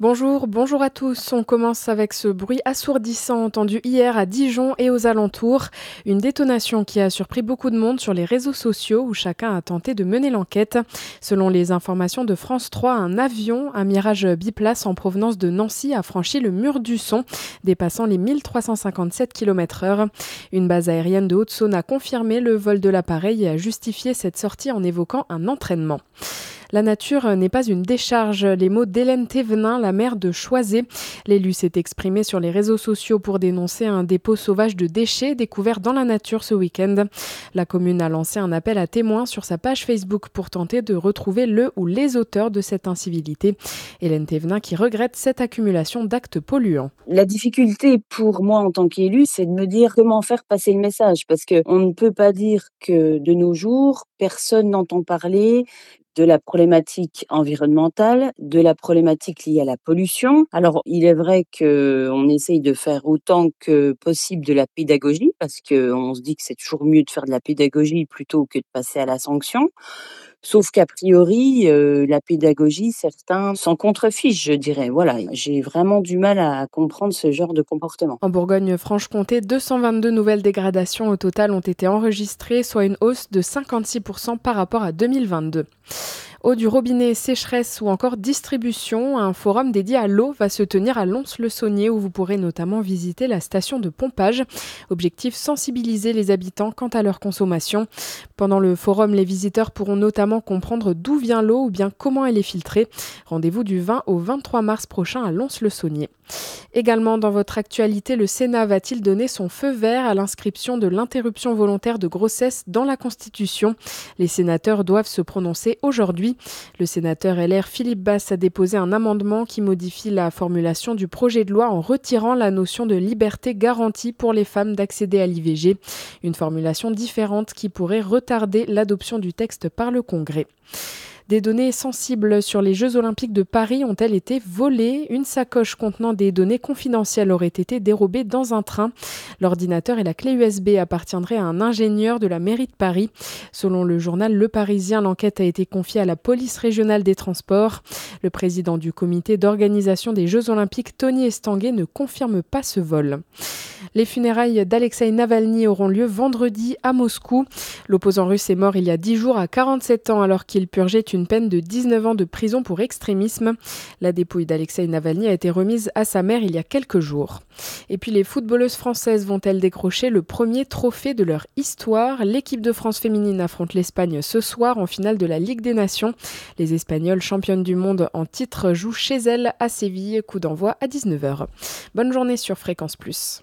Bonjour, bonjour à tous. On commence avec ce bruit assourdissant entendu hier à Dijon et aux alentours. Une détonation qui a surpris beaucoup de monde sur les réseaux sociaux où chacun a tenté de mener l'enquête. Selon les informations de France 3, un avion, un Mirage biplace en provenance de Nancy, a franchi le mur du son, dépassant les 1357 km/h. Une base aérienne de Haute-Saône a confirmé le vol de l'appareil et a justifié cette sortie en évoquant un entraînement. La nature n'est pas une décharge. Les mots d'Hélène Thévenin, la maire de Choisé. L'élu s'est exprimé sur les réseaux sociaux pour dénoncer un dépôt sauvage de déchets découvert dans la nature ce week-end. La commune a lancé un appel à témoins sur sa page Facebook pour tenter de retrouver le ou les auteurs de cette incivilité. Hélène Thévenin qui regrette cette accumulation d'actes polluants. La difficulté pour moi en tant qu'élu, c'est de me dire comment faire passer le message parce qu'on ne peut pas dire que de nos jours, personne n'entend parler de la problématique environnementale, de la problématique liée à la pollution. Alors, il est vrai qu'on essaye de faire autant que possible de la pédagogie, parce qu'on se dit que c'est toujours mieux de faire de la pédagogie plutôt que de passer à la sanction. Sauf qu'a priori, la pédagogie, certains s'en contrefichent, je dirais. Voilà, j'ai vraiment du mal à comprendre ce genre de comportement. En Bourgogne-Franche-Comté, 222 nouvelles dégradations au total ont été enregistrées, soit une hausse de 56% par rapport à 2022. Eau du robinet, sécheresse ou encore distribution, un forum dédié à l'eau va se tenir à Lons-le-Saunier où vous pourrez notamment visiter la station de pompage. Objectif sensibiliser les habitants quant à leur consommation. Pendant le forum, les visiteurs pourront notamment comprendre d'où vient l'eau ou bien comment elle est filtrée. Rendez-vous du 20 au 23 mars prochain à Lons-le-Saunier. Également dans votre actualité, le Sénat va-t-il donner son feu vert à l'inscription de l'interruption volontaire de grossesse dans la Constitution? Les sénateurs doivent se prononcer aujourd'hui. Le sénateur LR Philippe Basse a déposé un amendement qui modifie la formulation du projet de loi en retirant la notion de liberté garantie pour les femmes d'accéder à l'IVG, une formulation différente qui pourrait retarder l'adoption du texte par le Congrès. Des données sensibles sur les Jeux olympiques de Paris ont-elles été volées? Une sacoche contenant des données confidentielles aurait été dérobée dans un train. L'ordinateur et la clé USB appartiendraient à un ingénieur de la mairie de Paris. Selon le journal Le Parisien, l'enquête a été confiée à la police régionale des transports. Le président du comité d'organisation des Jeux olympiques, Tony Estanguet, ne confirme pas ce vol. Les funérailles d'Alexei Navalny auront lieu vendredi à Moscou. L'opposant russe est mort il y a 10 jours à 47 ans alors qu'il purgeait une peine de 19 ans de prison pour extrémisme. La dépouille d'Alexei Navalny a été remise à sa mère il y a quelques jours. Et puis les footballeuses françaises vont-elles décrocher le premier trophée de leur histoire? L'équipe de France féminine affronte l'Espagne ce soir en finale de la Ligue des Nations. Les Espagnols, championnes du monde en titre, jouent chez elles à Séville. Coup d'envoi à 19h. Bonne journée sur Fréquence Plus.